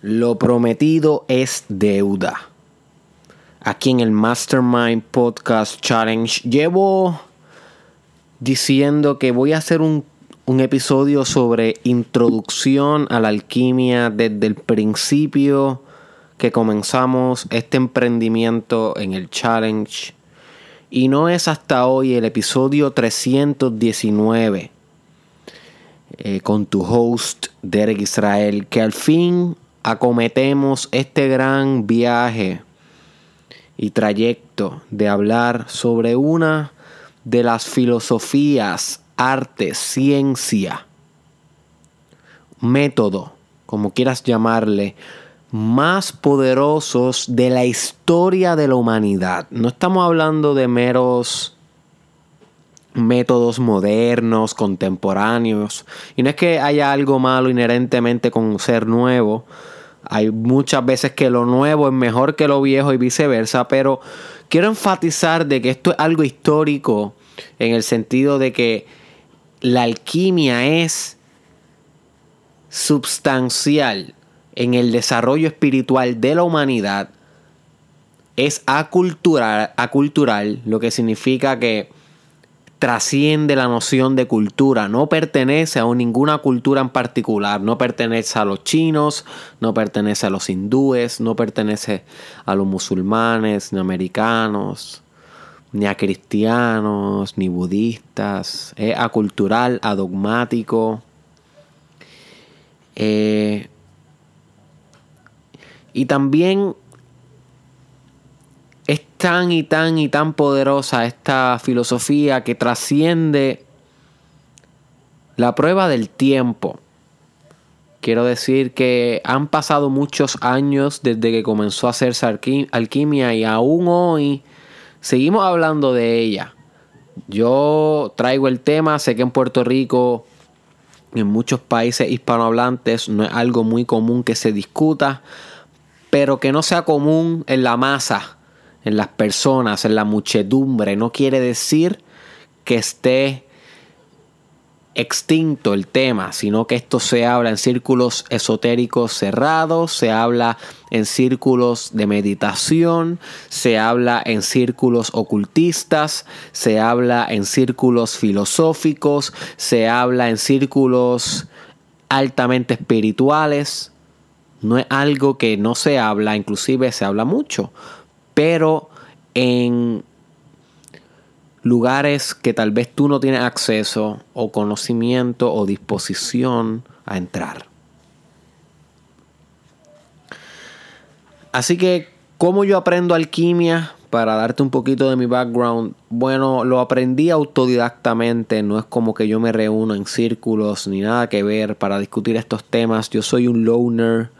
Lo prometido es deuda. Aquí en el Mastermind Podcast Challenge llevo diciendo que voy a hacer un, episodio sobre introducción a la alquimia desde el principio que comenzamos este emprendimiento en el challenge. Y no es hasta hoy el episodio 319 eh, con tu host Derek Israel que al fin acometemos este gran viaje y trayecto de hablar sobre una de las filosofías, arte, ciencia, método, como quieras llamarle, más poderosos de la historia de la humanidad. No estamos hablando de meros métodos modernos, contemporáneos. Y no es que haya algo malo inherentemente con ser nuevo, hay muchas veces que lo nuevo es mejor que lo viejo y viceversa, pero quiero enfatizar de que esto es algo histórico en el sentido de que la alquimia es substancial en el desarrollo espiritual de la humanidad, es acultural, acultural lo que significa que trasciende la noción de cultura, no pertenece a ninguna cultura en particular, no pertenece a los chinos, no pertenece a los hindúes, no pertenece a los musulmanes, ni americanos, ni a cristianos, ni budistas, es acultural, adogmático. Eh, y también tan y tan y tan poderosa esta filosofía que trasciende la prueba del tiempo. Quiero decir que han pasado muchos años desde que comenzó a hacerse alquimia y aún hoy seguimos hablando de ella. Yo traigo el tema, sé que en Puerto Rico, en muchos países hispanohablantes, no es algo muy común que se discuta, pero que no sea común en la masa en las personas, en la muchedumbre, no quiere decir que esté extinto el tema, sino que esto se habla en círculos esotéricos cerrados, se habla en círculos de meditación, se habla en círculos ocultistas, se habla en círculos filosóficos, se habla en círculos altamente espirituales. No es algo que no se habla, inclusive se habla mucho, pero en lugares que tal vez tú no tienes acceso o conocimiento o disposición a entrar. Así que, ¿cómo yo aprendo alquimia? Para darte un poquito de mi background, bueno, lo aprendí autodidactamente, no es como que yo me reúno en círculos ni nada que ver para discutir estos temas. Yo soy un loner,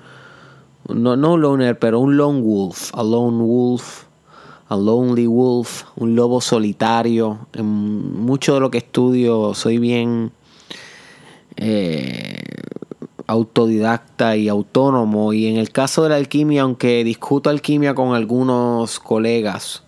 no, no un loner, pero un lone wolf, a lone wolf, a lonely wolf, un lobo solitario. En mucho de lo que estudio soy bien eh, autodidacta y autónomo. Y en el caso de la alquimia, aunque discuto alquimia con algunos colegas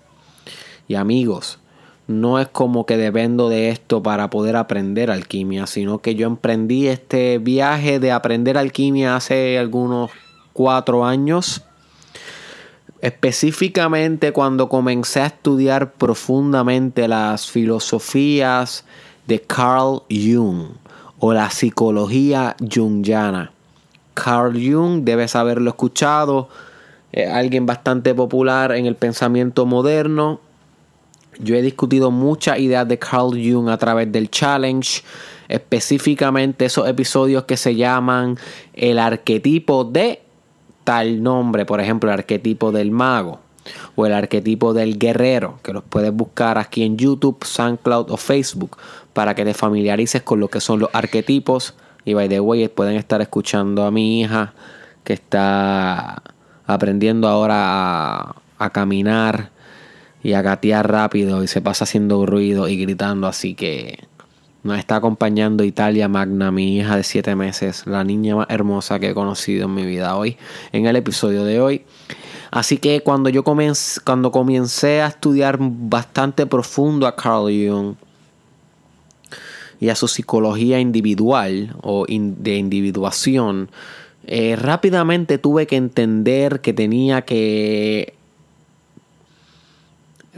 y amigos, no es como que dependo de esto para poder aprender alquimia, sino que yo emprendí este viaje de aprender alquimia hace algunos cuatro años. Específicamente cuando comencé a estudiar profundamente las filosofías de Carl Jung o la psicología jungiana. Carl Jung, debes haberlo escuchado, alguien bastante popular en el pensamiento moderno. Yo he discutido muchas ideas de Carl Jung a través del challenge, específicamente esos episodios que se llaman el arquetipo de tal nombre, por ejemplo, el arquetipo del mago o el arquetipo del guerrero, que los puedes buscar aquí en YouTube, SoundCloud o Facebook para que te familiarices con lo que son los arquetipos. Y by the way, pueden estar escuchando a mi hija que está aprendiendo ahora a, caminar y a gatear rápido y se pasa haciendo ruido y gritando. Así que nos está acompañando Italia Magna, mi hija de 7 meses, la niña más hermosa que he conocido en mi vida hoy, en el episodio de hoy. Así que cuando yo comencé, cuando comencé a estudiar bastante profundo a Carl Jung, y a su psicología individual o de individuación, eh, rápidamente tuve que entender que tenía que...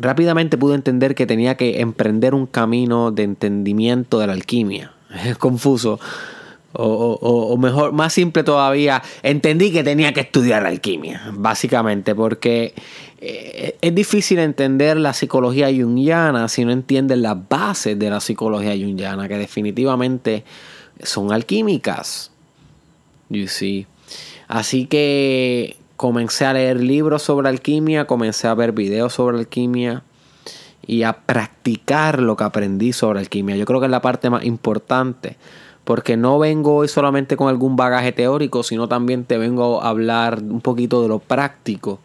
Rápidamente pude entender que tenía que emprender un camino de entendimiento de la alquimia. Es confuso. O, mejor, más simple todavía, entendí que tenía que estudiar alquimia, básicamente, porque eh, es difícil entender la psicología junguiana si no entiendes las bases de la psicología junguiana, que definitivamente son alquímicas. You see. Así que comencé a leer libros sobre alquimia, comencé a ver videos sobre alquimia y a practicar lo que aprendí sobre alquimia. Yo creo que es la parte más importante porque no vengo hoy solamente con algún bagaje teórico, sino también te vengo a hablar un poquito de lo práctico,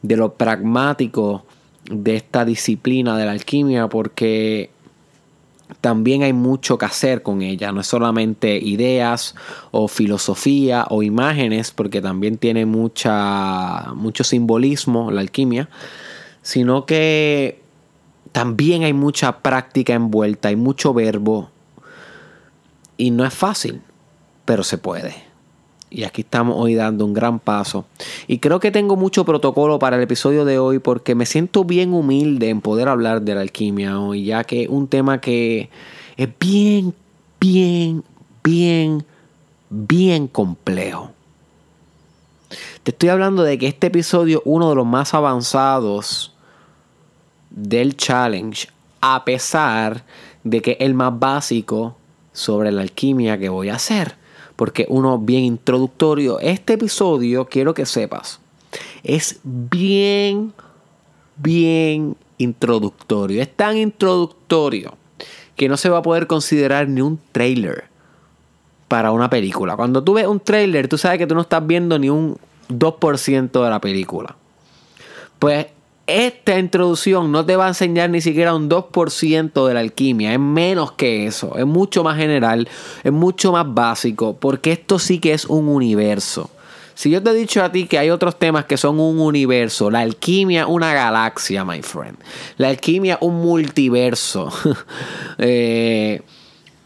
de lo pragmático de esta disciplina de la alquimia, porque también hay mucho que hacer con ella, no es solamente ideas o filosofía o imágenes, porque también tiene mucha, mucho simbolismo la alquimia, sino que también hay mucha práctica envuelta, hay mucho verbo, y no es fácil, pero se puede. Y aquí estamos hoy dando un gran paso. Y creo que tengo mucho protocolo para el episodio de hoy porque me siento bien humilde en poder hablar de la alquimia hoy, ya que es un tema que es bien, bien, bien, bien complejo. Te estoy hablando de que este episodio es uno de los más avanzados del challenge, a pesar de que es el más básico sobre la alquimia que voy a hacer. Porque uno bien introductorio, este episodio quiero que sepas, es bien, bien introductorio. Es tan introductorio que no se va a poder considerar ni un trailer para una película. Cuando tú ves un trailer, tú sabes que tú no estás viendo ni un 2% de la película. Pues esta introducción no te va a enseñar ni siquiera un 2% de la alquimia, es menos que eso, es mucho más general, es mucho más básico, porque esto sí que es un universo. Si yo te he dicho a ti que hay otros temas que son un universo, la alquimia una galaxia, my friend. La alquimia un multiverso. eh,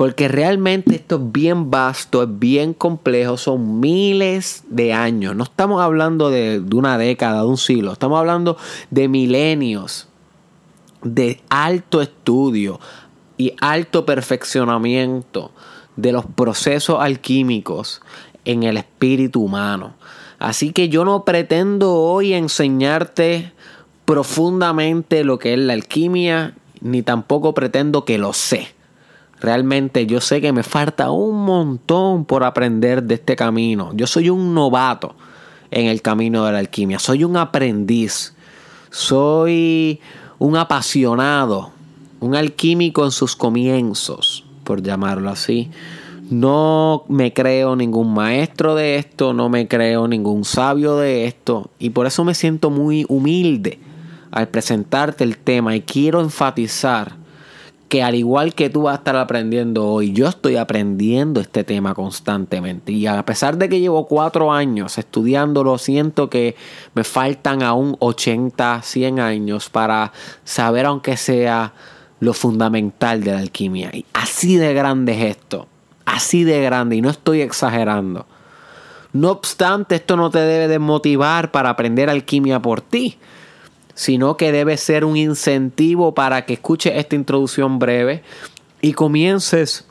porque realmente esto es bien vasto, es bien complejo, son miles de años. No estamos hablando de, una década, de un siglo, estamos hablando de milenios de alto estudio y alto perfeccionamiento de los procesos alquímicos en el espíritu humano. Así que yo no pretendo hoy enseñarte profundamente lo que es la alquimia, ni tampoco pretendo que lo sé. Realmente yo sé que me falta un montón por aprender de este camino. Yo soy un novato en el camino de la alquimia. Soy un aprendiz. Soy un apasionado. Un alquímico en sus comienzos, por llamarlo así. No me creo ningún maestro de esto, no me creo ningún sabio de esto. Y por eso me siento muy humilde al presentarte el tema y quiero enfatizar que al igual que tú vas a estar aprendiendo hoy, yo estoy aprendiendo este tema constantemente. Y a pesar de que llevo cuatro años estudiándolo, siento que me faltan aún 80, 100 años para saber, aunque sea lo fundamental de la alquimia. Y así de grande es esto. Así de grande. Y no estoy exagerando. No obstante, esto no te debe de motivar para aprender alquimia por ti sino que debe ser un incentivo para que escuches esta introducción breve y comiences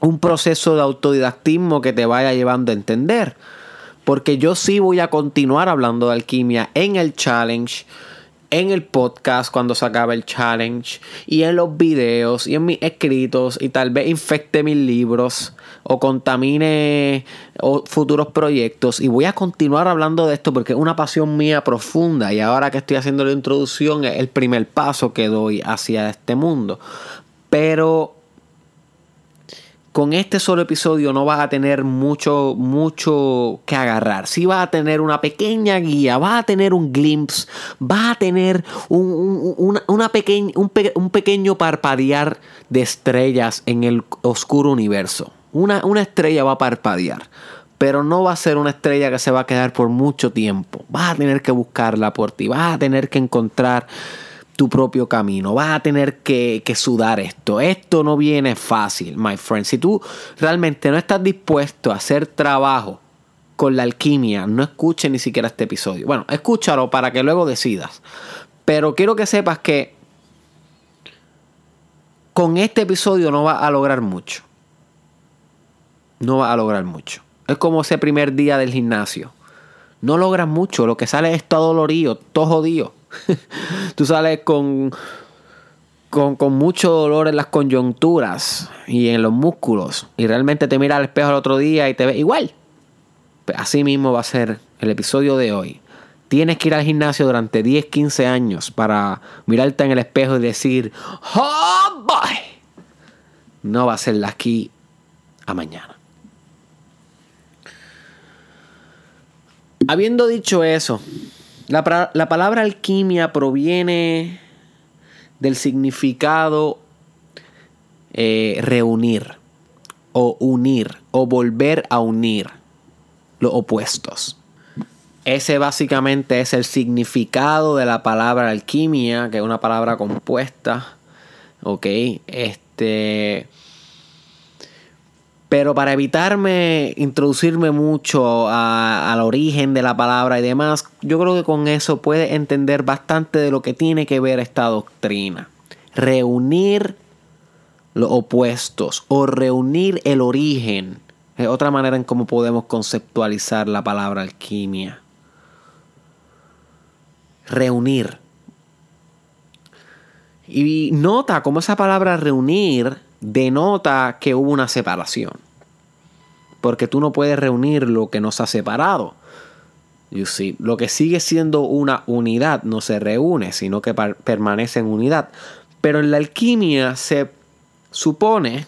un proceso de autodidactismo que te vaya llevando a entender. Porque yo sí voy a continuar hablando de alquimia en el challenge en el podcast cuando se acabe el challenge y en los videos y en mis escritos y tal vez infecte mis libros o contamine futuros proyectos y voy a continuar hablando de esto porque es una pasión mía profunda y ahora que estoy haciendo la introducción es el primer paso que doy hacia este mundo pero con este solo episodio no vas a tener mucho, mucho que agarrar. Sí vas a tener una pequeña guía, vas a tener un glimpse, vas a tener un, una un, pequeño parpadear de estrellas en el oscuro universo. Una, una estrella va a parpadear, pero no va a ser una estrella que se va a quedar por mucho tiempo. Vas a tener que buscarla por ti, vas a tener que encontrar tu propio camino. Vas a tener que, sudar esto. Esto no viene fácil, my friend. Si tú realmente no estás dispuesto a hacer trabajo con la alquimia, no escuches ni siquiera este episodio. Bueno, escúchalo para que luego decidas. Pero quiero que sepas que con este episodio no va a lograr mucho. No va a lograr mucho. Es como ese primer día del gimnasio. No logras mucho. Lo que sale es todo dolorido, todo jodido. Tú sales con, con, con, mucho dolor en las coyunturas y en los músculos. Y realmente te miras al espejo el otro día y te ves igual. Pues así mismo va a ser el episodio de hoy. Tienes que ir al gimnasio durante 10, 15 años para mirarte en el espejo y decir, ¡Oh, boy! No va a ser aquí a mañana. Habiendo dicho eso, la, la palabra alquimia proviene del significado eh, reunir o unir o volver a unir los opuestos. Ese básicamente es el significado de la palabra alquimia, que es una palabra compuesta. Ok, este. Pero para evitarme introducirme mucho al origen de la palabra y demás, yo creo que con eso puede entender bastante de lo que tiene que ver esta doctrina. Reunir los opuestos o reunir el origen es otra manera en cómo podemos conceptualizar la palabra alquimia. Reunir. Y nota cómo esa palabra reunir denota que hubo una separación. Porque tú no puedes reunir lo que nos ha separado. You see, lo que sigue siendo una unidad no se reúne, sino que permanece en unidad. Pero en la alquimia se supone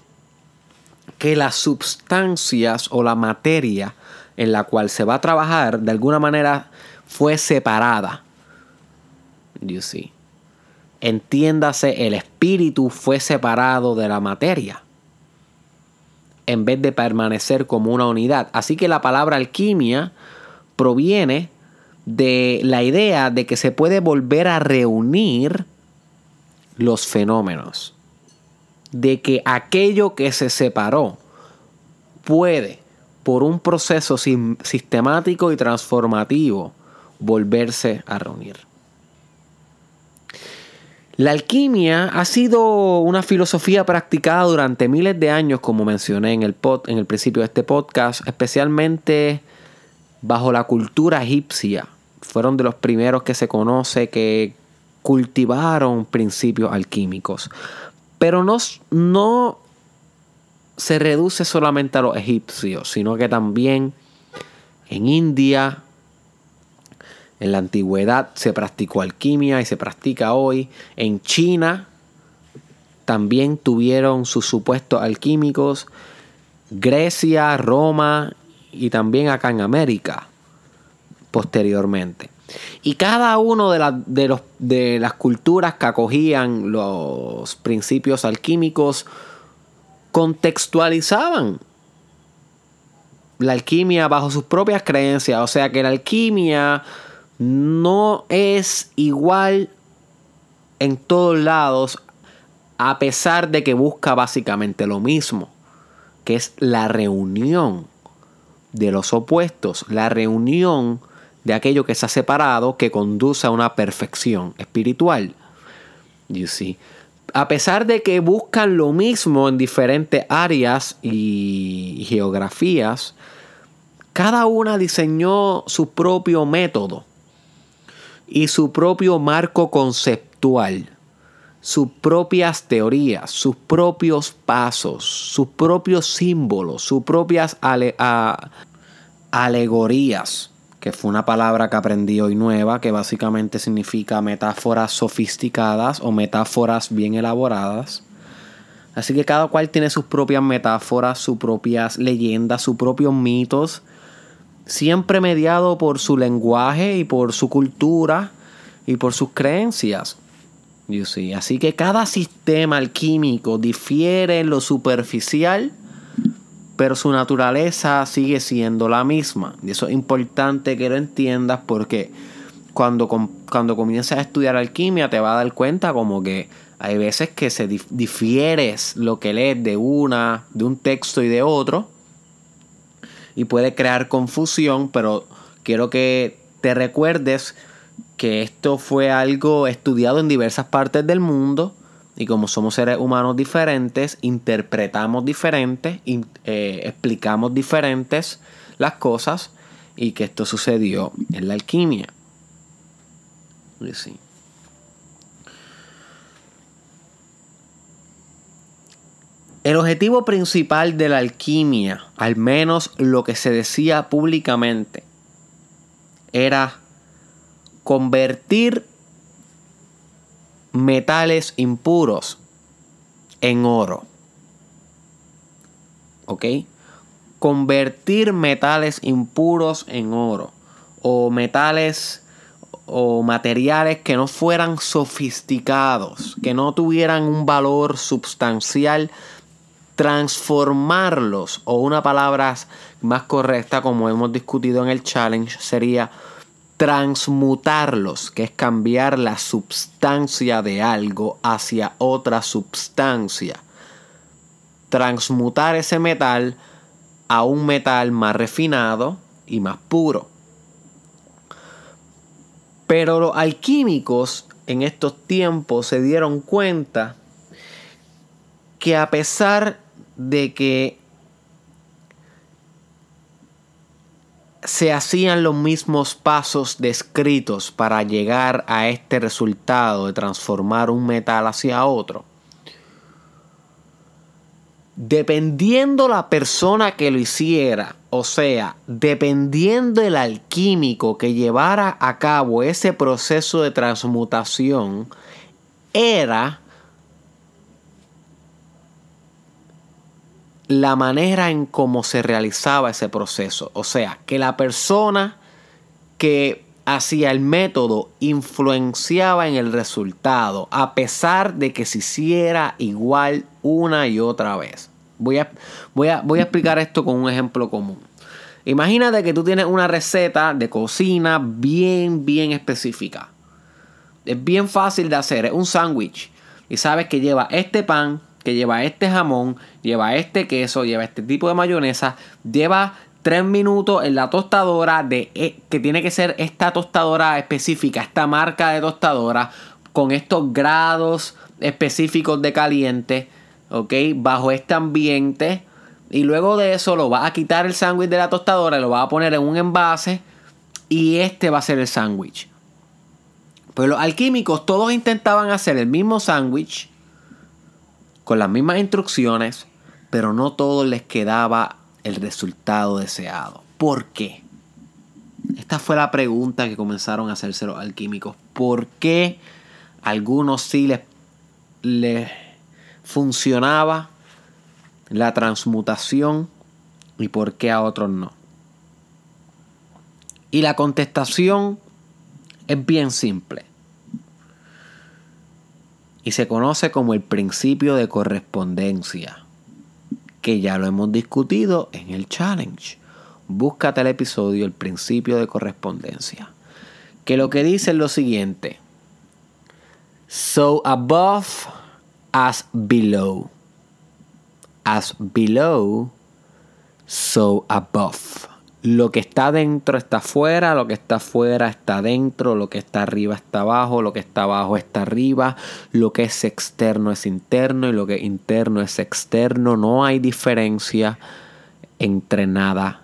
que las sustancias o la materia en la cual se va a trabajar de alguna manera fue separada. You see. Entiéndase, el espíritu fue separado de la materia en vez de permanecer como una unidad. Así que la palabra alquimia proviene de la idea de que se puede volver a reunir los fenómenos de que aquello que se separó puede, por un proceso sistemático y transformativo, volverse a reunir. La alquimia ha sido una filosofía practicada durante miles de años, como mencioné en el, en el principio de este podcast, especialmente bajo la cultura egipcia. Fueron de los primeros que se conoce que cultivaron principios alquímicos. Pero no, no se reduce solamente a los egipcios, sino que también en India, en la antigüedad se practicó alquimia y se practica hoy. En China también tuvieron sus supuestos alquímicos. Grecia, Roma y también acá en América posteriormente. Y cada uno de, los, de las culturas que acogían los principios alquímicos contextualizaban la alquimia bajo sus propias creencias. O sea que la alquimia no es igual en todos lados, a pesar de que busca básicamente lo mismo, que es la reunión de los opuestos, la reunión de aquello que se ha separado que conduce a una perfección espiritual. You see. A pesar de que buscan lo mismo en diferentes áreas y geografías, cada una diseñó su propio método y su propio marco conceptual, sus propias teorías, sus propios pasos, sus propios símbolos, sus propias alegorías que fue una palabra que aprendí hoy nueva, que básicamente significa metáforas sofisticadas o metáforas bien elaboradas. Así que cada cual tiene sus propias metáforas, sus propias leyendas, sus propios mitos, siempre mediado por su lenguaje y por su cultura y por sus creencias. Así que cada sistema alquímico difiere en lo superficial pero su naturaleza sigue siendo la misma. Y eso es importante que lo entiendas porque cuando, cuando comienzas a estudiar alquimia te vas a dar cuenta como que hay veces que se difieres lo que lees de una, de un texto y de otro. Y puede crear confusión, pero quiero que te recuerdes que esto fue algo estudiado en diversas partes del mundo y como somos seres humanos diferentes, interpretamos diferentes, eh, explicamos diferentes las cosas y que esto sucedió en la alquimia. El objetivo principal de la alquimia, al menos lo que se decía públicamente, era convertir metales impuros en oro. ¿Ok? Convertir metales impuros en oro. O metales o materiales que no fueran sofisticados, que no tuvieran un valor sustancial, transformarlos, o una palabra más correcta como hemos discutido en el challenge, sería transmutarlos, que es cambiar la sustancia de algo hacia otra sustancia. Transmutar ese metal a un metal más refinado y más puro. Pero los alquímicos en estos tiempos se dieron cuenta que a pesar de que se hacían los mismos pasos descritos para llegar a este resultado de transformar un metal hacia otro. Dependiendo la persona que lo hiciera, o sea, dependiendo el alquímico que llevara a cabo ese proceso de transmutación, era la manera en cómo se realizaba ese proceso. O sea, que la persona que hacía el método influenciaba en el resultado, a pesar de que se hiciera igual una y otra vez. Voy a, voy a, voy a explicar esto con un ejemplo común. Imagínate que tú tienes una receta de cocina bien, bien específica. Es bien fácil de hacer, es un sándwich. Y sabes que lleva este pan, que lleva este jamón, lleva este queso, lleva este tipo de mayonesa, lleva 3 minutos en la tostadora de eh, que tiene que ser esta tostadora específica, esta marca de tostadora con estos grados específicos de caliente, ¿ok? Bajo este ambiente. Y luego de eso lo va a quitar el sándwich de la tostadora, lo va a poner en un envase y este va a ser el sándwich. Pues los alquímicos todos intentaban hacer el mismo sándwich con las mismas instrucciones, pero no todos les quedaba el resultado deseado. ¿Por qué? Esta fue la pregunta que comenzaron a hacerse los alquímicos. ¿Por qué a algunos sí les funcionaba la transmutación y por qué a otros no? Y la contestación es bien simple y se conoce como el principio de correspondencia, que ya lo hemos discutido en el challenge. Búscate el episodio El principio de correspondencia, que lo que dice es lo siguiente. So above as below. As below, so above lo que está dentro está afuera, lo que está afuera está dentro, lo que está arriba está abajo, lo que está abajo está arriba, lo que es externo es interno y lo que es interno es externo. No hay diferencia entre nada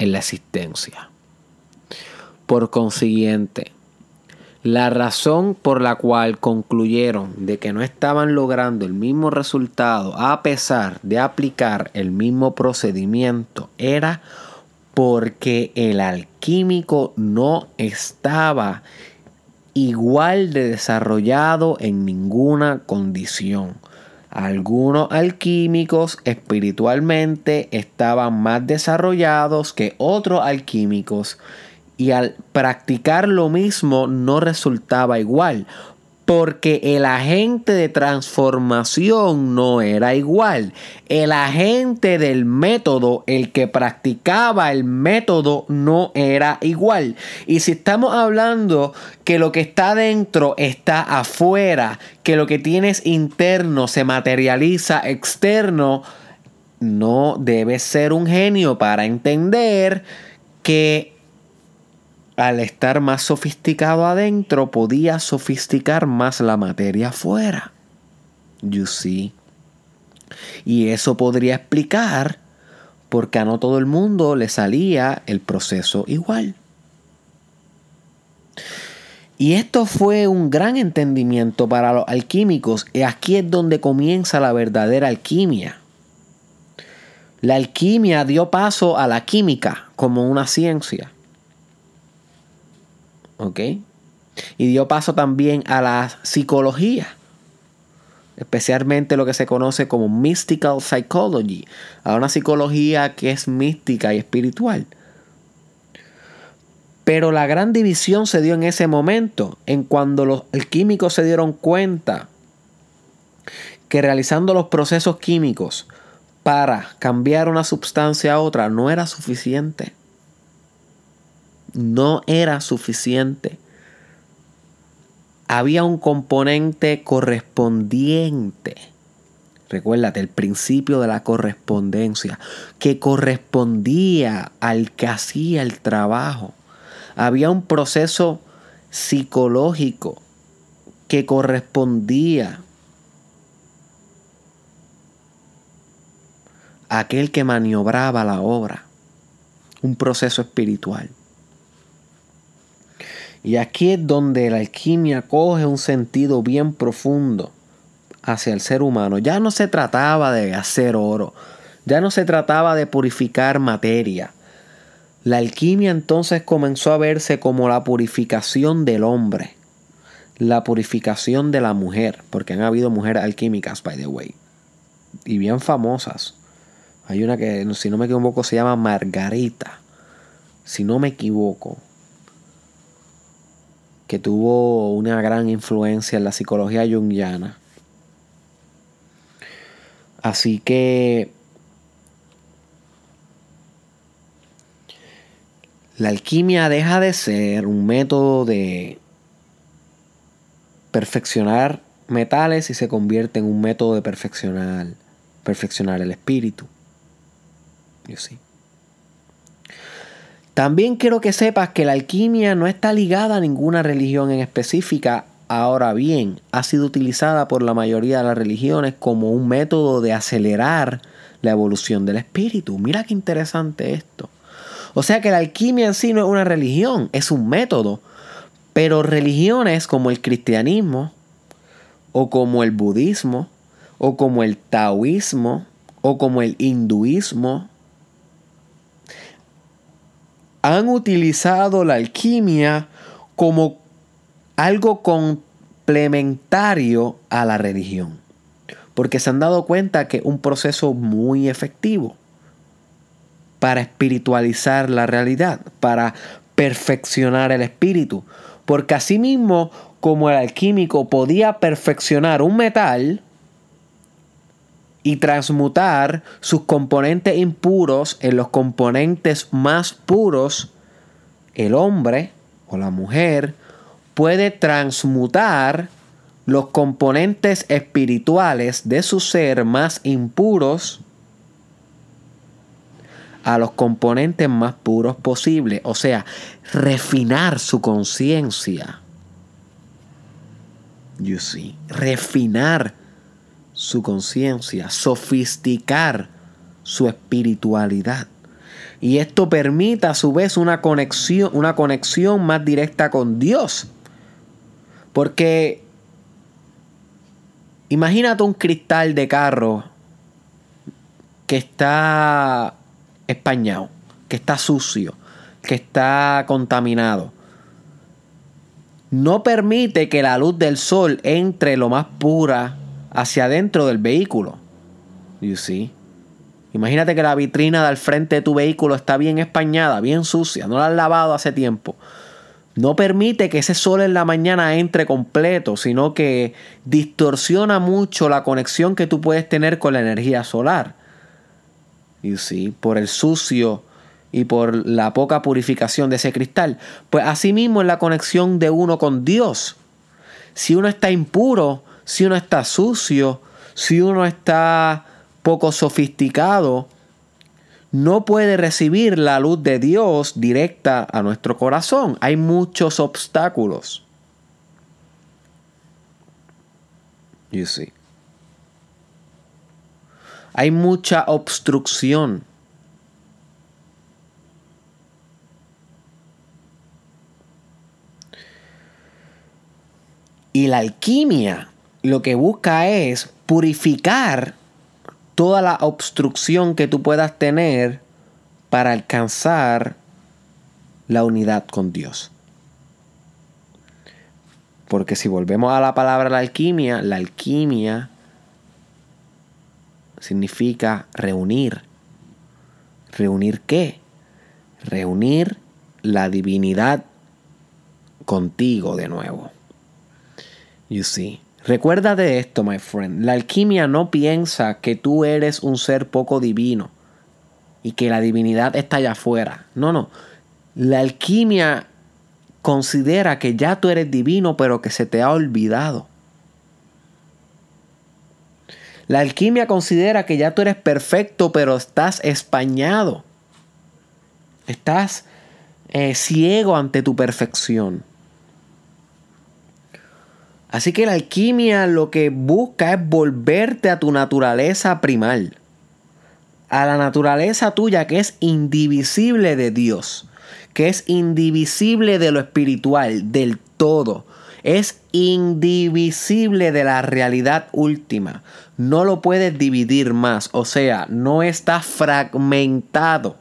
en la existencia. Por consiguiente, la razón por la cual concluyeron de que no estaban logrando el mismo resultado a pesar de aplicar el mismo procedimiento era porque el alquímico no estaba igual de desarrollado en ninguna condición. Algunos alquímicos espiritualmente estaban más desarrollados que otros alquímicos y al practicar lo mismo no resultaba igual porque el agente de transformación no era igual. El agente del método, el que practicaba el método, no era igual. Y si estamos hablando que lo que está dentro está afuera, que lo que tienes interno se materializa externo, no debes ser un genio para entender que al estar más sofisticado adentro podía sofisticar más la materia afuera. You see. Y eso podría explicar por qué a no todo el mundo le salía el proceso igual. Y esto fue un gran entendimiento para los alquímicos. Y aquí es donde comienza la verdadera alquimia. La alquimia dio paso a la química como una ciencia. Y dio paso también a la psicología. Especialmente lo que se conoce como mystical psychology. A una psicología que es mística y espiritual. Pero la gran división se dio en ese momento, en cuando los químicos se dieron cuenta que realizando los procesos químicos para cambiar una sustancia a otra no era suficiente. No era suficiente. Había un componente correspondiente. Recuérdate, el principio de la correspondencia, que correspondía al que hacía el trabajo. Había un proceso psicológico que correspondía a aquel que maniobraba la obra. Un proceso espiritual. Y aquí es donde la alquimia coge un sentido bien profundo hacia el ser humano. Ya no se trataba de hacer oro, ya no se trataba de purificar materia, la alquimia entonces comenzó a verse como la purificación del hombre, la purificación de la mujer, porque han habido mujeres alquímicas, by the way, y bien famosas. Hay una que, si no me equivoco, se llama Margarita, si no me equivoco, que tuvo una gran influencia en la psicología junguiana. Así que La alquimia deja de ser un método de perfeccionar metales y se convierte en un método de perfeccionar, perfeccionar el espíritu. Yo sí. También quiero que sepas que la alquimia no está ligada a ninguna religión en específica. Ahora bien, ha sido utilizada por la mayoría de las religiones como un método de acelerar la evolución del espíritu. Mira qué interesante esto. O sea que la alquimia en sí no es una religión, es un método. Pero religiones como el cristianismo, o como el budismo, o como el taoísmo, o como el hinduismo, han utilizado la alquimia como algo complementario a la religión. Porque se han dado cuenta que es un proceso muy efectivo para espiritualizar la realidad, para perfeccionar el espíritu. Porque asimismo, como el alquímico podía perfeccionar un metal y transmutar sus componentes impuros en los componentes más puros, el hombre o la mujer puede transmutar los componentes espirituales de su ser más impuros a los componentes más puros posibles, o sea, refinar su conciencia. You see, refinar su conciencia, sofisticar su espiritualidad. Y esto permite a su vez una conexión, una conexión más directa con Dios. Porque imagínate un cristal de carro que está españado, que está sucio, que está contaminado. No permite que la luz del sol entre lo más pura hacia adentro del vehículo. You? Imagínate que la vitrina del frente de tu vehículo está bien españada, bien sucia, no la has lavado hace tiempo. No permite que ese sol en la mañana entre completo, sino que distorsiona mucho la conexión que tú puedes tener con la energía solar you por el sucio y por la poca purificación de ese cristal. Pues asimismo es la conexión de uno con Dios. Si uno está impuro, si uno está sucio, si uno está poco sofisticado no puede recibir la luz de Dios directa a nuestro corazón. Hay muchos obstáculos. You see. Hay mucha obstrucción. Y la alquimia lo que busca es purificar toda la obstrucción que tú puedas tener para alcanzar la unidad con Dios. Porque si volvemos a la palabra la alquimia, la alquimia significa reunir. ¿Reunir qué? Reunir la divinidad contigo de nuevo. You see. Recuerda de esto, my friend. La alquimia no piensa que tú eres un ser poco divino y que la divinidad está allá afuera. No, no. La alquimia considera que ya tú eres divino, pero que se te ha olvidado. La alquimia considera que ya tú eres perfecto, pero estás españado. Estás eh, ciego ante tu perfección. Así que la alquimia lo que busca es volverte a tu naturaleza primal. A la naturaleza tuya que es indivisible de Dios. Que es indivisible de lo espiritual, del todo es indivisible de la realidad última. No lo puedes dividir más, o sea, no está fragmentado.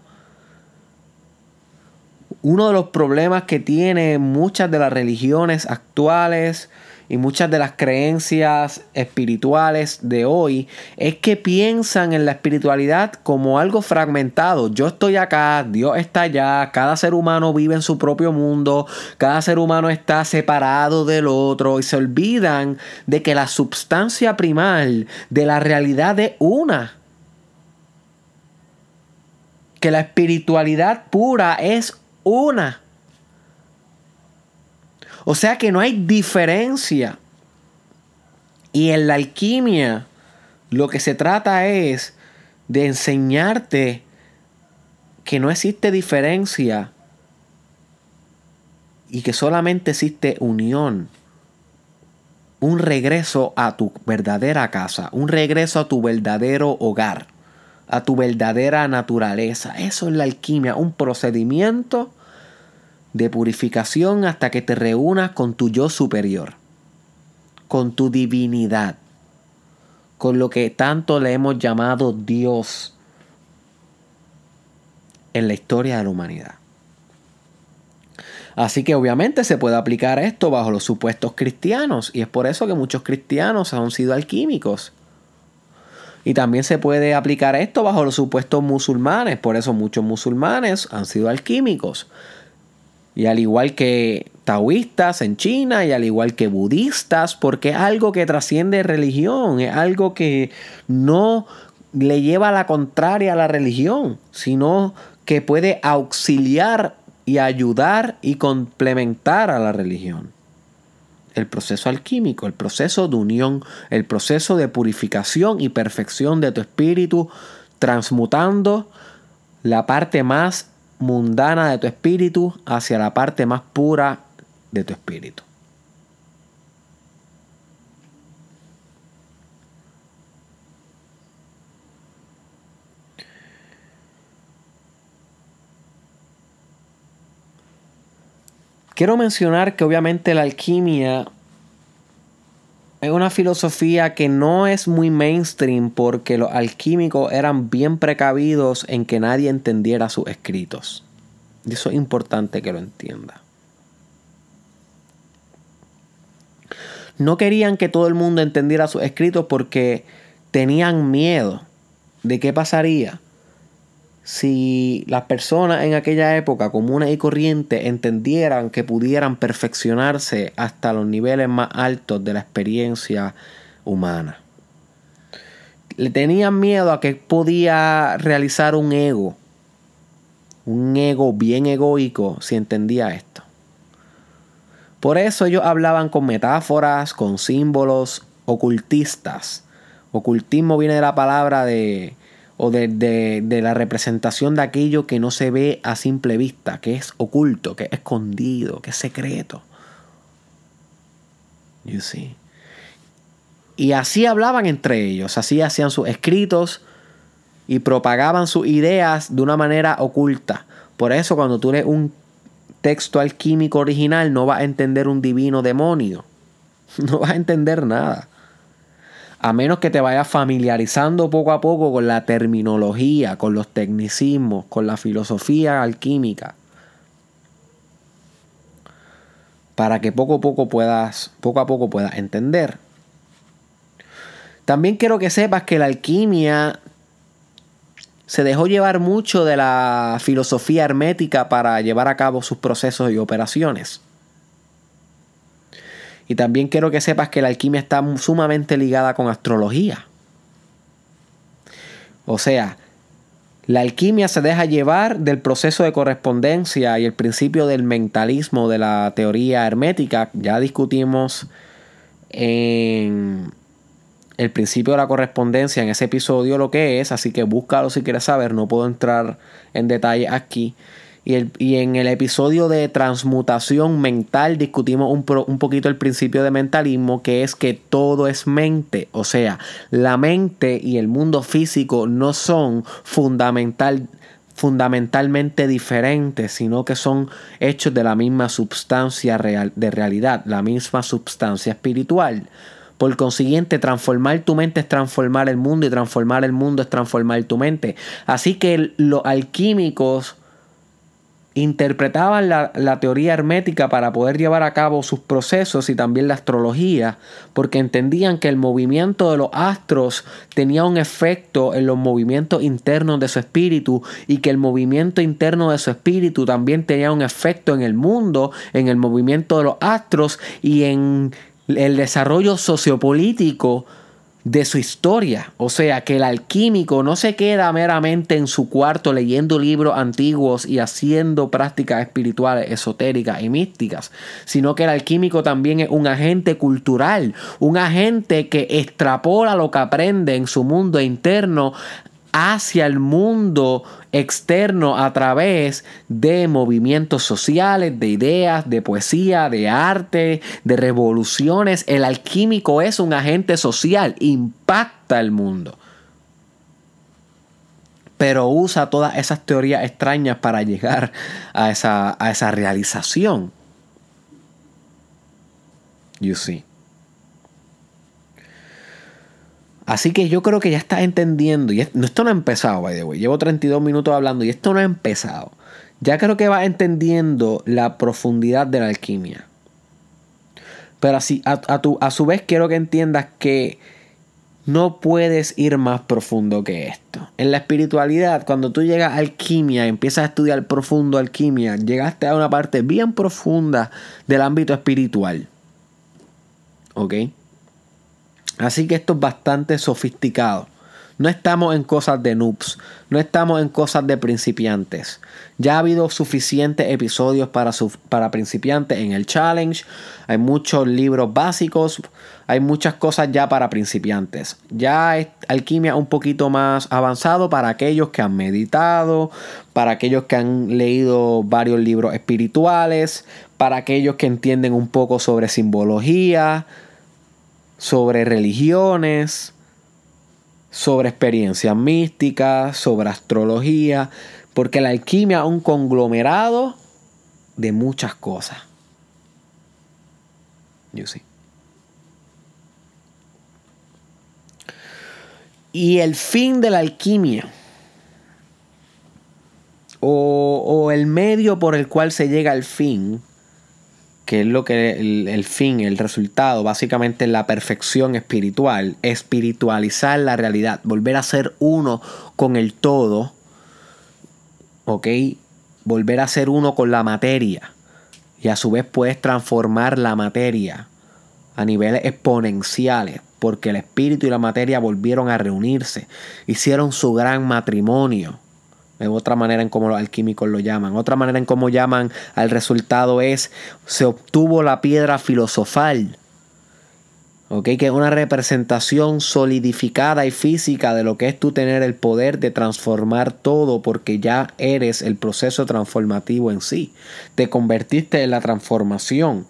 Uno de los problemas que tiene muchas de las religiones actuales, y muchas de las creencias espirituales de hoy es que piensan en la espiritualidad como algo fragmentado. Yo estoy acá, Dios está allá, cada ser humano vive en su propio mundo, cada ser humano está separado del otro y se olvidan de que la substancia primal de la realidad es una. Que la espiritualidad pura es una. O sea que no hay diferencia. Y en la alquimia lo que se trata es de enseñarte que no existe diferencia y que solamente existe unión. Un regreso a tu verdadera casa, un regreso a tu verdadero hogar, a tu verdadera naturaleza. Eso es la alquimia, un procedimiento de purificación hasta que te reúnas con tu yo superior, con tu divinidad, con lo que tanto le hemos llamado Dios en la historia de la humanidad. Así que obviamente se puede aplicar esto bajo los supuestos cristianos y es por eso que muchos cristianos han sido alquímicos. Y también se puede aplicar esto bajo los supuestos musulmanes, por eso muchos musulmanes han sido alquímicos. Y al igual que taoístas en China y al igual que budistas, porque es algo que trasciende religión, es algo que no le lleva a la contraria a la religión, sino que puede auxiliar y ayudar y complementar a la religión. El proceso alquímico, el proceso de unión, el proceso de purificación y perfección de tu espíritu, transmutando la parte más mundana de tu espíritu hacia la parte más pura de tu espíritu. Quiero mencionar que obviamente la alquimia es una filosofía que no es muy mainstream porque los alquímicos eran bien precavidos en que nadie entendiera sus escritos. Y eso es importante que lo entienda. No querían que todo el mundo entendiera sus escritos porque tenían miedo de qué pasaría si las personas en aquella época comunes y corrientes entendieran que pudieran perfeccionarse hasta los niveles más altos de la experiencia humana. Le tenían miedo a que podía realizar un ego, un ego bien egoico si entendía esto. Por eso ellos hablaban con metáforas, con símbolos ocultistas Ocultismo viene de la palabra de o de, la representación de aquello que no se ve a simple vista, que es oculto, que es escondido, que es secreto. You see. Y así hablaban entre ellos, así hacían sus escritos y propagaban sus ideas de una manera oculta. Por eso cuando tú lees un texto alquímico original no vas a entender un divino demonio. No vas a entender nada a menos que te vayas familiarizando poco a poco con la terminología, con los tecnicismos, con la filosofía alquímica, para que poco a poco puedas, poco a poco puedas entender. También quiero que sepas que la alquimia se dejó llevar mucho de la filosofía hermética para llevar a cabo sus procesos y operaciones. Y también quiero que sepas que la alquimia está sumamente ligada con astrología. O sea, la alquimia se deja llevar del proceso de correspondencia y el principio del mentalismo de la teoría hermética. Ya discutimos en el principio de la correspondencia en ese episodio lo que es, así que búscalo si quieres saber, no puedo entrar en detalle aquí. Y, en el episodio de transmutación mental discutimos un, un, poquito el principio de mentalismo, que es que todo es mente. O sea, la mente y el mundo físico no son fundamental, fundamentalmente diferentes, sino que son hechos de la misma sustancia real, de realidad, la misma sustancia espiritual. Por consiguiente, transformar tu mente es transformar el mundo y transformar el mundo es transformar tu mente. Así que los alquímicos interpretaban la, teoría hermética para poder llevar a cabo sus procesos y también la astrología, porque entendían que el movimiento de los astros tenía un efecto en los movimientos internos de su espíritu y que el movimiento interno de su espíritu también tenía un efecto en el mundo, en el movimiento de los astros y en el desarrollo sociopolítico de su historia. O sea, que el alquímico no se queda meramente en su cuarto leyendo libros antiguos y haciendo prácticas espirituales, esotéricas y místicas, sino que el alquímico también es un agente cultural, un agente que extrapola lo que aprende en su mundo interno hacia el mundo externo a través de movimientos sociales, de ideas, de poesía, de arte, de revoluciones. El alquímico es un agente social, impacta el mundo. Pero usa todas esas teorías extrañas para llegar a esa, a esa realización. You see. Así que yo creo que ya estás entendiendo, y esto no ha empezado, by the way, llevo 32 minutos hablando y esto no ha empezado. Ya creo que vas entendiendo la profundidad de la alquimia. Pero así, a, a su vez quiero que entiendas que no puedes ir más profundo que esto. En la espiritualidad, cuando tú llegas a alquimia empiezas a estudiar profundo alquimia, llegaste a una parte bien profunda del ámbito espiritual. ¿Ok? Así que esto es bastante sofisticado. No estamos en cosas de noobs, no estamos en cosas de principiantes. Ya ha habido suficientes episodios para, para principiantes en el challenge. Hay muchos libros básicos, hay muchas cosas ya para principiantes. Ya es alquimia un poquito más avanzado para aquellos que han meditado, para aquellos que han leído varios libros espirituales, para aquellos que entienden un poco sobre simbología sobre religiones, sobre experiencias místicas, sobre astrología, porque la alquimia es un conglomerado de muchas cosas. Y el fin de la alquimia, o, o el medio por el cual se llega al fin, que es lo que el, fin, el resultado, básicamente la perfección espiritual, espiritualizar la realidad, volver a ser uno con el todo, ¿ok? Volver a ser uno con la materia y a su vez puedes transformar la materia a niveles exponenciales, porque el espíritu y la materia volvieron a reunirse, hicieron su gran matrimonio otra manera en cómo los alquímicos lo llaman. Otra manera en cómo llaman al resultado es se obtuvo la piedra filosofal. Que es una representación solidificada y física de lo que es tú tener el poder de transformar todo porque ya eres el proceso transformativo en sí. Te convertiste en la transformación.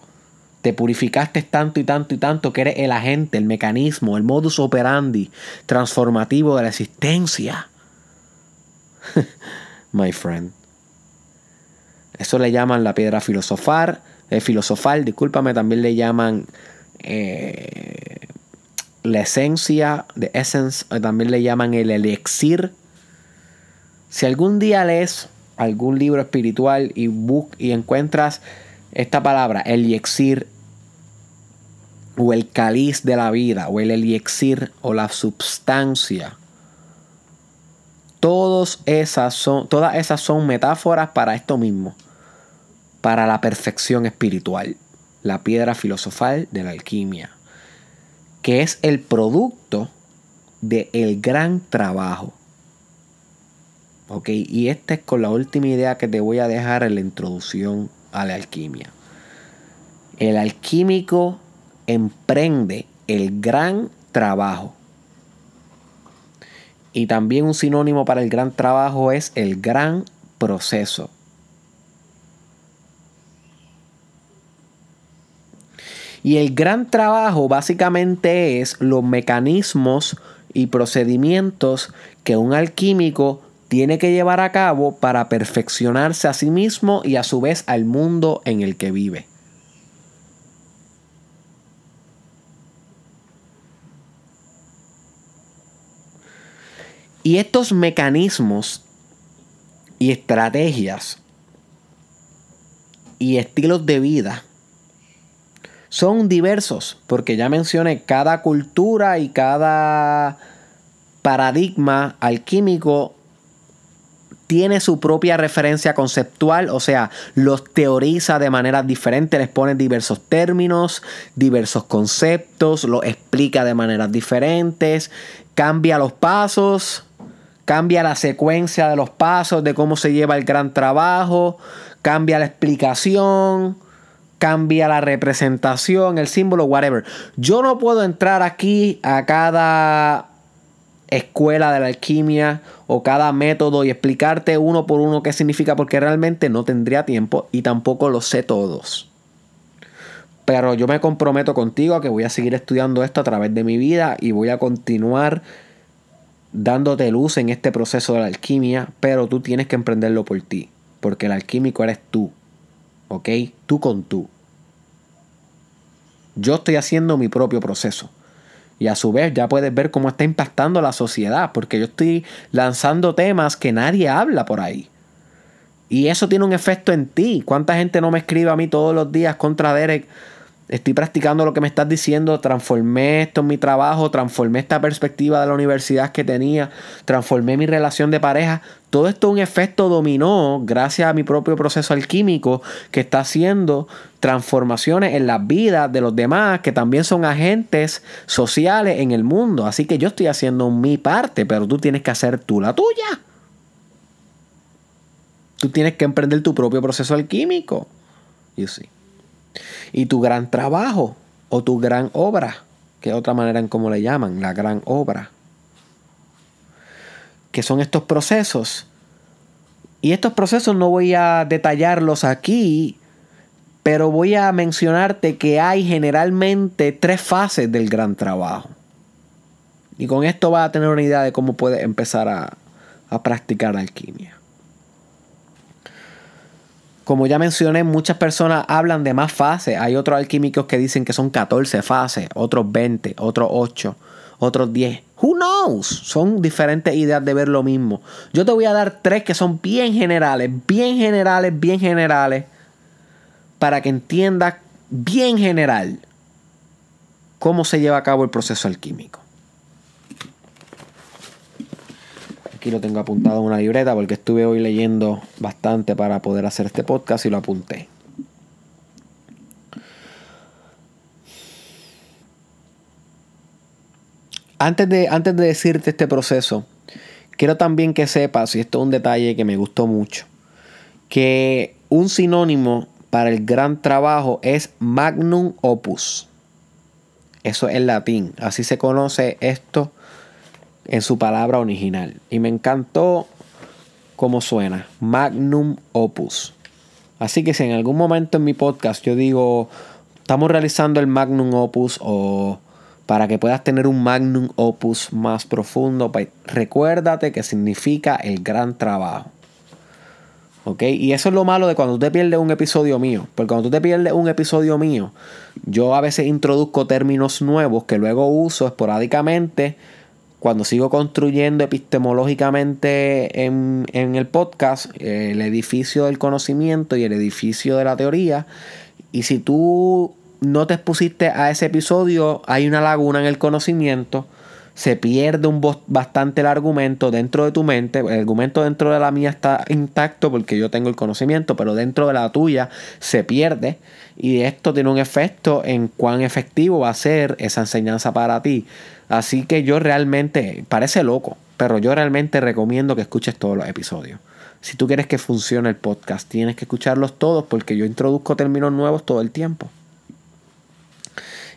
Te purificaste tanto y tanto y tanto que eres el agente, el mecanismo, el modus operandi transformativo de la existencia. My friend. Eso le llaman la piedra filosofar, eh, filosofal, discúlpame, también le llaman eh, la esencia, de essence, también le llaman el elixir. Si algún día lees algún libro espiritual y, y encuentras esta palabra, elixir, o el cáliz de la vida, o el elixir, o la substancia, todas esas son, todas esas son metáforas para esto mismo, para la perfección espiritual la piedra filosofal de la alquimia, que es el producto del el gran trabajo. Ok, y esta es con la última idea que te voy a dejar en la introducción a la alquimia. El alquímico emprende el gran trabajo. Y también un sinónimo para el gran trabajo es el gran proceso. Y el gran trabajo básicamente es los mecanismos y procedimientos que un alquímico tiene que llevar a cabo para perfeccionarse a sí mismo y a su vez al mundo en el que vive. Y estos mecanismos y estrategias y estilos de vida son diversos, porque ya mencioné, cada cultura y cada paradigma alquímico tiene su propia referencia conceptual, o sea, los teoriza de manera diferente, les pone diversos términos, diversos conceptos, los explica de maneras diferentes, cambia los pasos, cambia la secuencia de los pasos, de cómo se lleva el gran trabajo, cambia la explicación cambia la representación, el símbolo, whatever. Yo no puedo entrar aquí a cada escuela de la alquimia o cada método y explicarte uno por uno qué significa porque realmente no tendría tiempo y tampoco lo sé todos. Pero yo me comprometo contigo a que voy a seguir estudiando esto a través de mi vida y voy a continuar dándote luz en este proceso de la alquimia, pero tú tienes que emprenderlo por ti, porque el alquímico eres tú. ¿ok? Tú con tú. Yo estoy haciendo mi propio proceso. Y a su vez ya puedes ver cómo está impactando la sociedad, porque yo estoy lanzando temas que nadie habla por ahí. Y eso tiene un efecto en ti. ¿Cuánta gente no me escribe a mí todos los días contra Derek? Estoy practicando lo que me estás diciendo, transformé esto en mi trabajo, transformé esta perspectiva de la universidad que tenía, transformé mi relación de pareja. Todo esto es un efecto dominó gracias a mi propio proceso alquímico que está haciendo transformaciones en las vidas de los demás que también son agentes sociales en el mundo. Así que yo estoy haciendo mi parte, pero tú tienes que hacer tú la tuya. Tú tienes que emprender tu propio proceso alquímico. You see. Y tu gran trabajo o tu gran obra, que es otra manera en cómo le llaman, la gran obra. Que son estos procesos. Y estos procesos no voy a detallarlos aquí, pero voy a mencionarte que hay generalmente tres fases del gran trabajo. Y con esto vas a tener una idea de cómo puedes empezar a, a practicar alquimia. Como ya mencioné, muchas personas hablan de más fases. Hay otros alquímicos que dicen que son 14 fases, otros 20, otros 8, otros 10. Who knows? Son diferentes ideas de ver lo mismo. Yo te voy a dar tres que son bien generales, bien generales, bien generales, para que entiendas bien general cómo se lleva a cabo el proceso alquímico. Aquí lo tengo apuntado en una libreta porque estuve hoy leyendo bastante para poder hacer este podcast y lo apunté. Antes de, antes de decirte este proceso, quiero también que sepas, y esto es un detalle que me gustó mucho, que un sinónimo para el gran trabajo es magnum opus. Eso es latín. Así se conoce esto en su palabra original. Y me encantó cómo suena. Magnum opus. Así que si en algún momento en mi podcast yo digo, estamos realizando el magnum opus o para que puedas tener un magnum opus más profundo, pues recuérdate que significa el gran trabajo. ¿Ok? Y eso es lo malo de cuando tú te pierdes un episodio mío. Porque cuando tú te pierdes un episodio mío, yo a veces introduzco términos nuevos que luego uso esporádicamente cuando sigo construyendo epistemológicamente en, el podcast el edificio del conocimiento y el edificio de la teoría. Y si tú no te expusiste a ese episodio, hay una laguna en el conocimiento se pierde un bastante el argumento dentro de tu mente. El argumento dentro de la mía está intacto porque yo tengo el conocimiento, pero dentro de la tuya se pierde. Y esto tiene un efecto en cuán efectivo va a ser esa enseñanza para ti. Así que yo realmente, parece loco, pero yo realmente recomiendo que escuches todos los episodios. Si tú quieres que funcione el podcast, tienes que escucharlos todos porque yo introduzco términos nuevos todo el tiempo.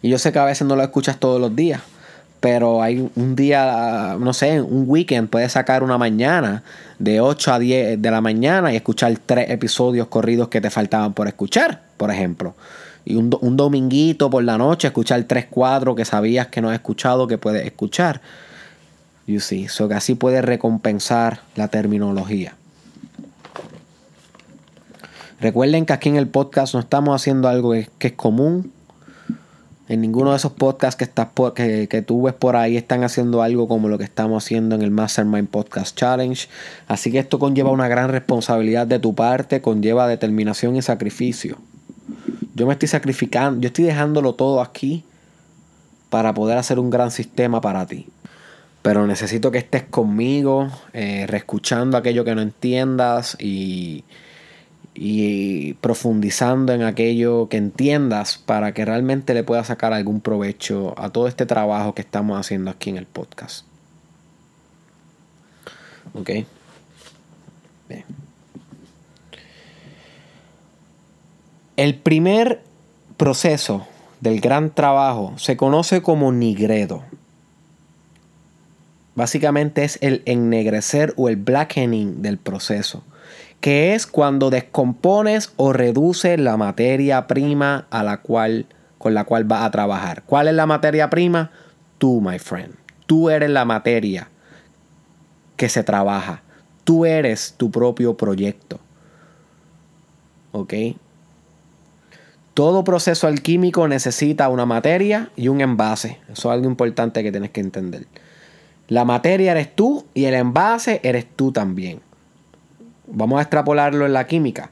Y yo sé que a veces no lo escuchas todos los días, pero hay un día, no sé, un weekend, puedes sacar una mañana de 8 a 10 de la mañana y escuchar tres episodios corridos que te faltaban por escuchar, por ejemplo. Y un, un dominguito por la noche, escuchar tres, cuatro que sabías que no has escuchado, que puedes escuchar. You see, so que así puedes recompensar la terminología. Recuerden que aquí en el podcast no estamos haciendo algo que es común, en ninguno de esos podcasts que, estás que, que, tú ves por ahí están haciendo algo como lo que estamos haciendo en el Mastermind Podcast Challenge. Así que esto conlleva una gran responsabilidad de tu parte, conlleva determinación y sacrificio. Yo me estoy sacrificando, yo estoy dejándolo todo aquí para poder hacer un gran sistema para ti. Pero necesito que estés conmigo, eh, reescuchando aquello que no entiendas y, y profundizando en aquello que entiendas para que realmente le puedas sacar algún provecho a todo este trabajo que estamos haciendo aquí en el podcast. ¿Ok? Bien. El primer proceso del gran trabajo se conoce como nigredo. Básicamente es el ennegrecer o el blackening del proceso que es cuando descompones o reduces la materia prima a la cual, con la cual vas a trabajar. ¿Cuál es la materia prima? Tú, my friend. Tú eres la materia que se trabaja. Tú eres tu propio proyecto. ¿Ok? Todo proceso alquímico necesita una materia y un envase. Eso es algo importante que tienes que entender. La materia eres tú y el envase eres tú también. Vamos a extrapolarlo en la química.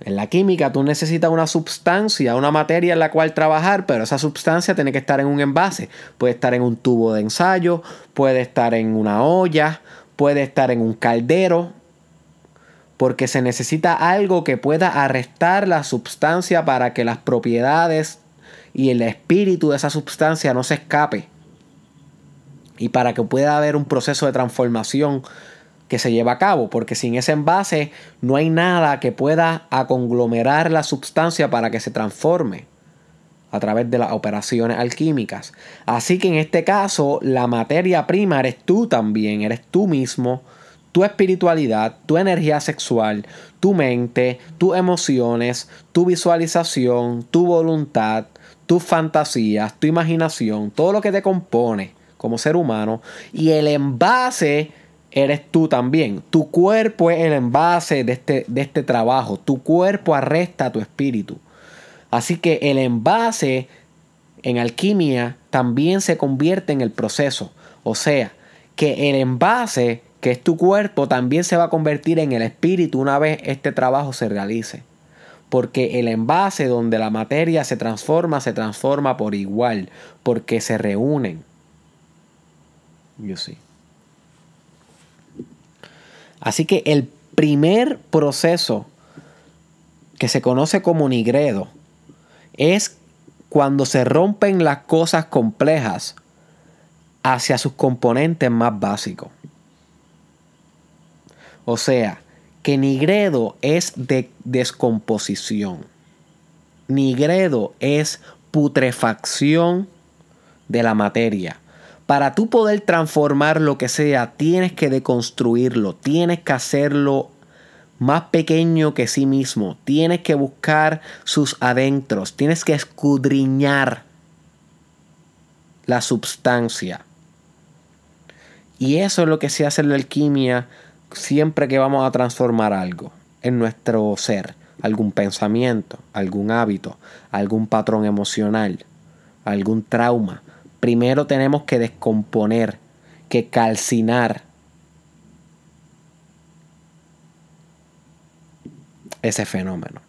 En la química tú necesitas una sustancia, una materia en la cual trabajar, pero esa sustancia tiene que estar en un envase. Puede estar en un tubo de ensayo, puede estar en una olla, puede estar en un caldero, porque se necesita algo que pueda arrestar la sustancia para que las propiedades y el espíritu de esa sustancia no se escape. Y para que pueda haber un proceso de transformación que se lleva a cabo, porque sin ese envase no hay nada que pueda aconglomerar la sustancia para que se transforme a través de las operaciones alquímicas. Así que en este caso, la materia prima eres tú también, eres tú mismo, tu espiritualidad, tu energía sexual, tu mente, tus emociones, tu visualización, tu voluntad, tus fantasías, tu imaginación, todo lo que te compone como ser humano y el envase eres tú también. Tu cuerpo es el envase de este, de este trabajo. Tu cuerpo arresta tu espíritu. Así que el envase en alquimia también se convierte en el proceso. O sea, que el envase, que es tu cuerpo, también se va a convertir en el espíritu una vez este trabajo se realice. Porque el envase donde la materia se transforma, se transforma por igual, porque se reúnen. Yo sí. Así que el primer proceso que se conoce como nigredo es cuando se rompen las cosas complejas hacia sus componentes más básicos. O sea, que nigredo es de descomposición. Nigredo es putrefacción de la materia. Para tú poder transformar lo que sea, tienes que deconstruirlo, tienes que hacerlo más pequeño que sí mismo, tienes que buscar sus adentros, tienes que escudriñar la substancia. Y eso es lo que se hace en la alquimia siempre que vamos a transformar algo en nuestro ser, algún pensamiento, algún hábito, algún patrón emocional, algún trauma. Primero tenemos que descomponer, que calcinar ese fenómeno.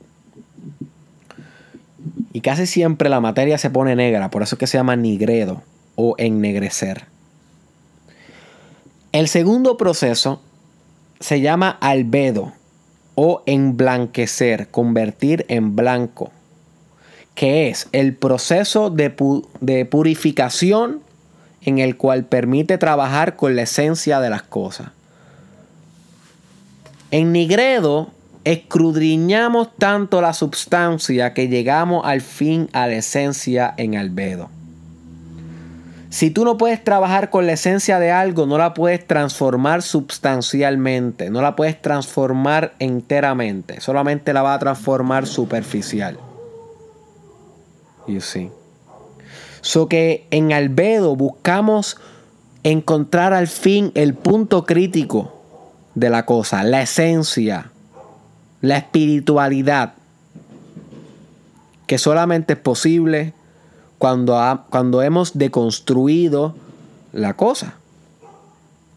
Y casi siempre la materia se pone negra, por eso es que se llama nigredo o ennegrecer. El segundo proceso se llama albedo o emblanquecer, convertir en blanco, que es el proceso de, de, purificación en el cual permite trabajar con la esencia de las cosas. En nigredo escudriñamos tanto la substancia que llegamos al fin a la esencia en albedo. Si tú no puedes trabajar con la esencia de algo, no la puedes transformar sustancialmente, no la puedes transformar enteramente, solamente la va a transformar superficial. You see. So que en Albedo buscamos encontrar al fin el punto crítico de la cosa, la esencia, la espiritualidad, que solamente es posible cuando, cuando hemos deconstruido la cosa.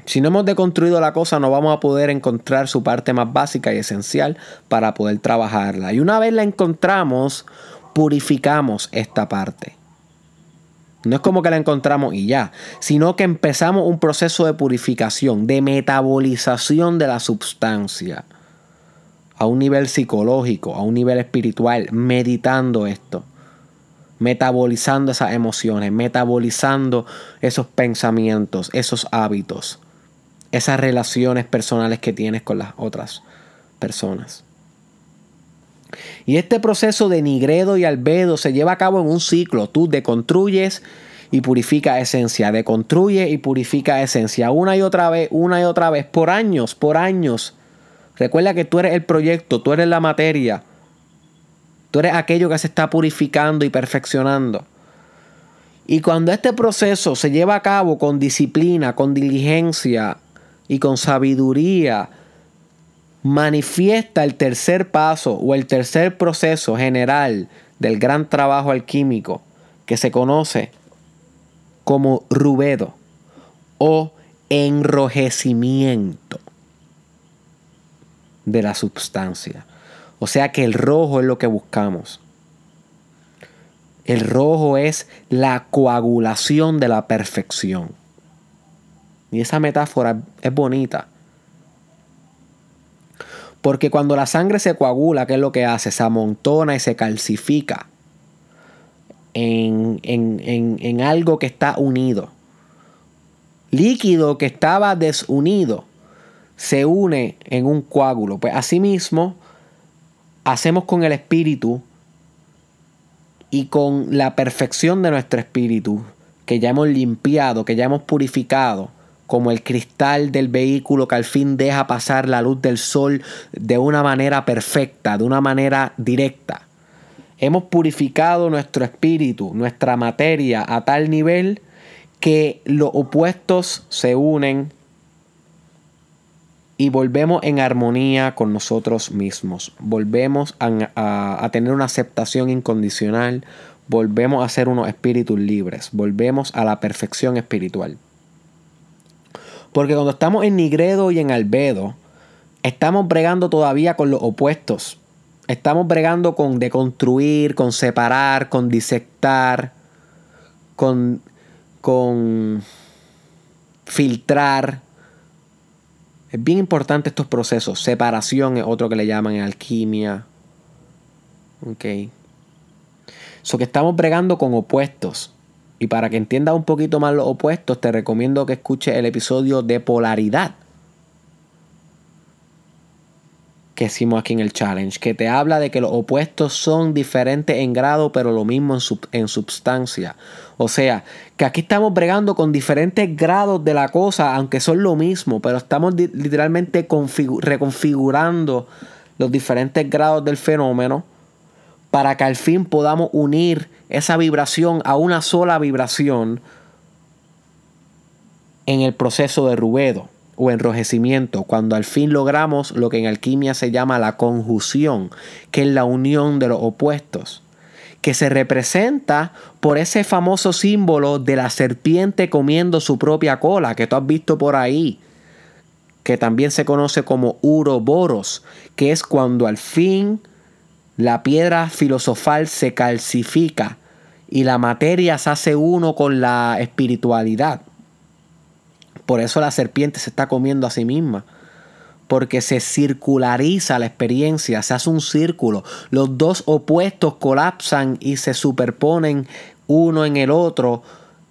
Si no hemos deconstruido la cosa, no vamos a poder encontrar su parte más básica y esencial para poder trabajarla. Y una vez la encontramos, purificamos esta parte. No es como que la encontramos y ya, sino que empezamos un proceso de purificación, de metabolización de la sustancia a un nivel psicológico, a un nivel espiritual, meditando esto metabolizando esas emociones, metabolizando esos pensamientos, esos hábitos, esas relaciones personales que tienes con las otras personas. Y este proceso de nigredo y albedo se lleva a cabo en un ciclo. Tú deconstruyes y purifica esencia, deconstruye y purifica esencia, una y otra vez, una y otra vez, por años, por años. Recuerda que tú eres el proyecto, tú eres la materia. Tú eres aquello que se está purificando y perfeccionando. Y cuando este proceso se lleva a cabo con disciplina, con diligencia y con sabiduría, manifiesta el tercer paso o el tercer proceso general del gran trabajo alquímico que se conoce como rubedo o enrojecimiento de la sustancia. O sea que el rojo es lo que buscamos. El rojo es la coagulación de la perfección. Y esa metáfora es bonita. Porque cuando la sangre se coagula, ¿qué es lo que hace? Se amontona y se calcifica en, en algo que está unido. Líquido que estaba desunido se une en un coágulo. Pues asimismo, hacemos con el espíritu y con la perfección de nuestro espíritu, que ya hemos limpiado, que ya hemos purificado, como el cristal del vehículo que al fin deja pasar la luz del sol de una manera perfecta, de una manera directa. Hemos purificado nuestro espíritu, nuestra materia a tal nivel que los opuestos se unen y volvemos en armonía con nosotros mismos. Volvemos a, tener una aceptación incondicional. Volvemos a ser unos espíritus libres. Volvemos a la perfección espiritual. Porque cuando estamos en Nigredo y en Albedo, estamos bregando todavía con los opuestos. Estamos bregando con deconstruir, con separar, con disectar, con, con filtrar es bien importante estos procesos. Separación es otro que le llaman alquimia. Ok. So que estamos bregando con opuestos. Y para que entiendas un poquito más los opuestos, te recomiendo que escuches el episodio de polaridad. Que hicimos aquí en el challenge, que te habla de que los opuestos son diferentes en grado, pero lo mismo en, en substancia. O sea, que aquí estamos bregando con diferentes grados de la cosa, aunque son lo mismo, pero estamos literalmente reconfigurando los diferentes grados del fenómeno para que al fin podamos unir esa vibración a una sola vibración en el proceso de rubedo o enrojecimiento, cuando al fin logramos lo que en alquimia se llama la conjunción, que es la unión de los opuestos, que se representa por ese famoso símbolo de la serpiente comiendo su propia cola, que tú has visto por ahí, que también se conoce como uroboros, que es cuando al fin la piedra filosofal se calcifica y la materia se hace uno con la espiritualidad. Por eso la serpiente se está comiendo a sí misma. Porque se circulariza la experiencia, se hace un círculo. Los dos opuestos colapsan y se superponen uno en el otro,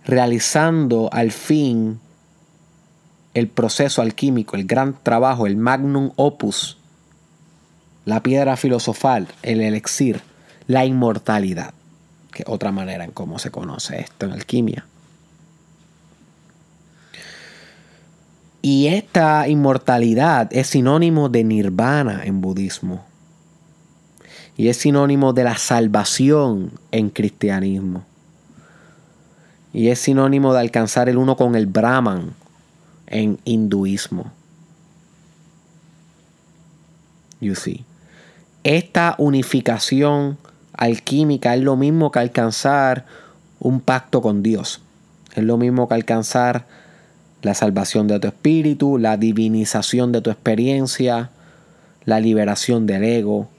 realizando al fin el proceso alquímico, el gran trabajo, el magnum opus, la piedra filosofal, el elixir, la inmortalidad, que otra manera en cómo se conoce esto en alquimia. Y esta inmortalidad es sinónimo de nirvana en budismo. Y es sinónimo de la salvación en cristianismo. Y es sinónimo de alcanzar el uno con el Brahman en hinduismo. You see. Esta unificación alquímica es lo mismo que alcanzar un pacto con Dios. Es lo mismo que alcanzar la salvación de tu espíritu, la divinización de tu experiencia, la liberación del ego,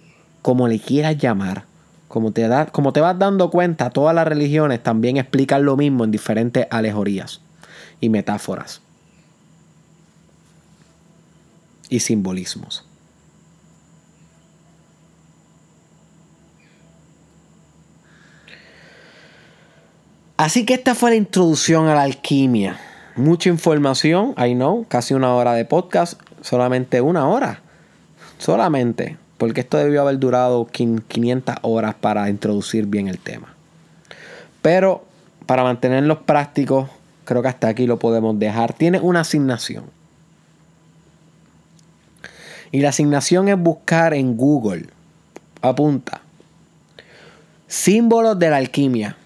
como le quieras llamar. Como te, da, como te vas dando cuenta, todas las religiones también explican lo mismo en diferentes alegorías y metáforas y simbolismos. Así que esta fue la introducción a la alquimia. Mucha información, I know, casi una hora de podcast, solamente una hora. Solamente, porque esto debió haber durado 500 horas para introducir bien el tema. Pero para mantenerlos prácticos, creo que hasta aquí lo podemos dejar. Tiene una asignación. Y la asignación es buscar en Google. Apunta. Símbolos de la alquimia.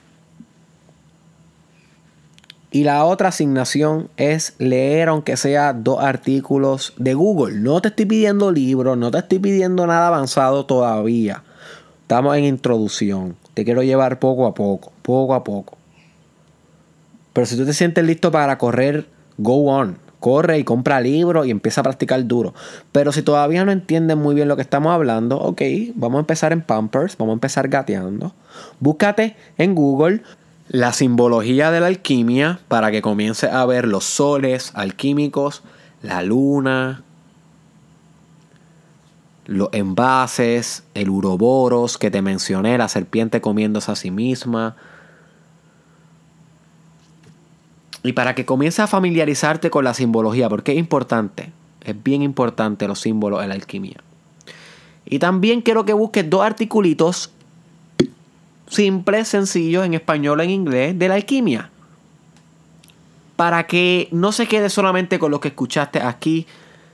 Y la otra asignación es leer aunque sea dos artículos de Google. No te estoy pidiendo libros, no te estoy pidiendo nada avanzado todavía. Estamos en introducción. Te quiero llevar poco a poco, poco a poco. Pero si tú te sientes listo para correr, go on. Corre y compra libros y empieza a practicar duro. Pero si todavía no entiendes muy bien lo que estamos hablando, ok, vamos a empezar en Pampers, vamos a empezar gateando. Búscate en Google la simbología de la alquimia para que comience a ver los soles alquímicos, la luna, los envases, el uroboros que te mencioné, la serpiente comiéndose a sí misma. Y para que comience a familiarizarte con la simbología, porque es importante, es bien importante los símbolos en la alquimia. Y también quiero que busques dos articulitos simple, sencillo, en español, en inglés, de la alquimia. Para que no se quede solamente con lo que escuchaste aquí,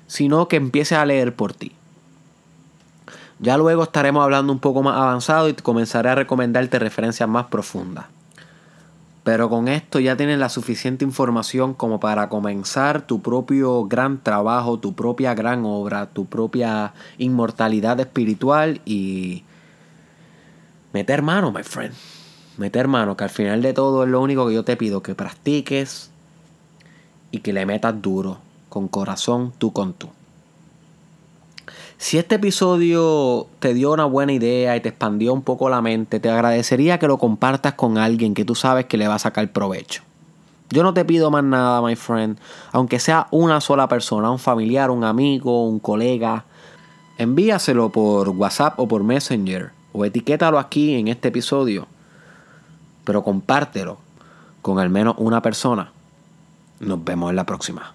sino que empieces a leer por ti. Ya luego estaremos hablando un poco más avanzado y comenzaré a recomendarte referencias más profundas. Pero con esto ya tienes la suficiente información como para comenzar tu propio gran trabajo, tu propia gran obra, tu propia inmortalidad espiritual y meter mano, my friend. Meter mano, que al final de todo es lo único que yo te pido, que practiques y que le metas duro, con corazón, tú con tú. Si este episodio te dio una buena idea y te expandió un poco la mente, te agradecería que lo compartas con alguien que tú sabes que le va a sacar provecho. Yo no te pido más nada, my friend, aunque sea una sola persona, un familiar, un amigo, un colega, envíaselo por WhatsApp o por Messenger o etiquétalo aquí en este episodio, pero compártelo con al menos una persona. Nos vemos en la próxima.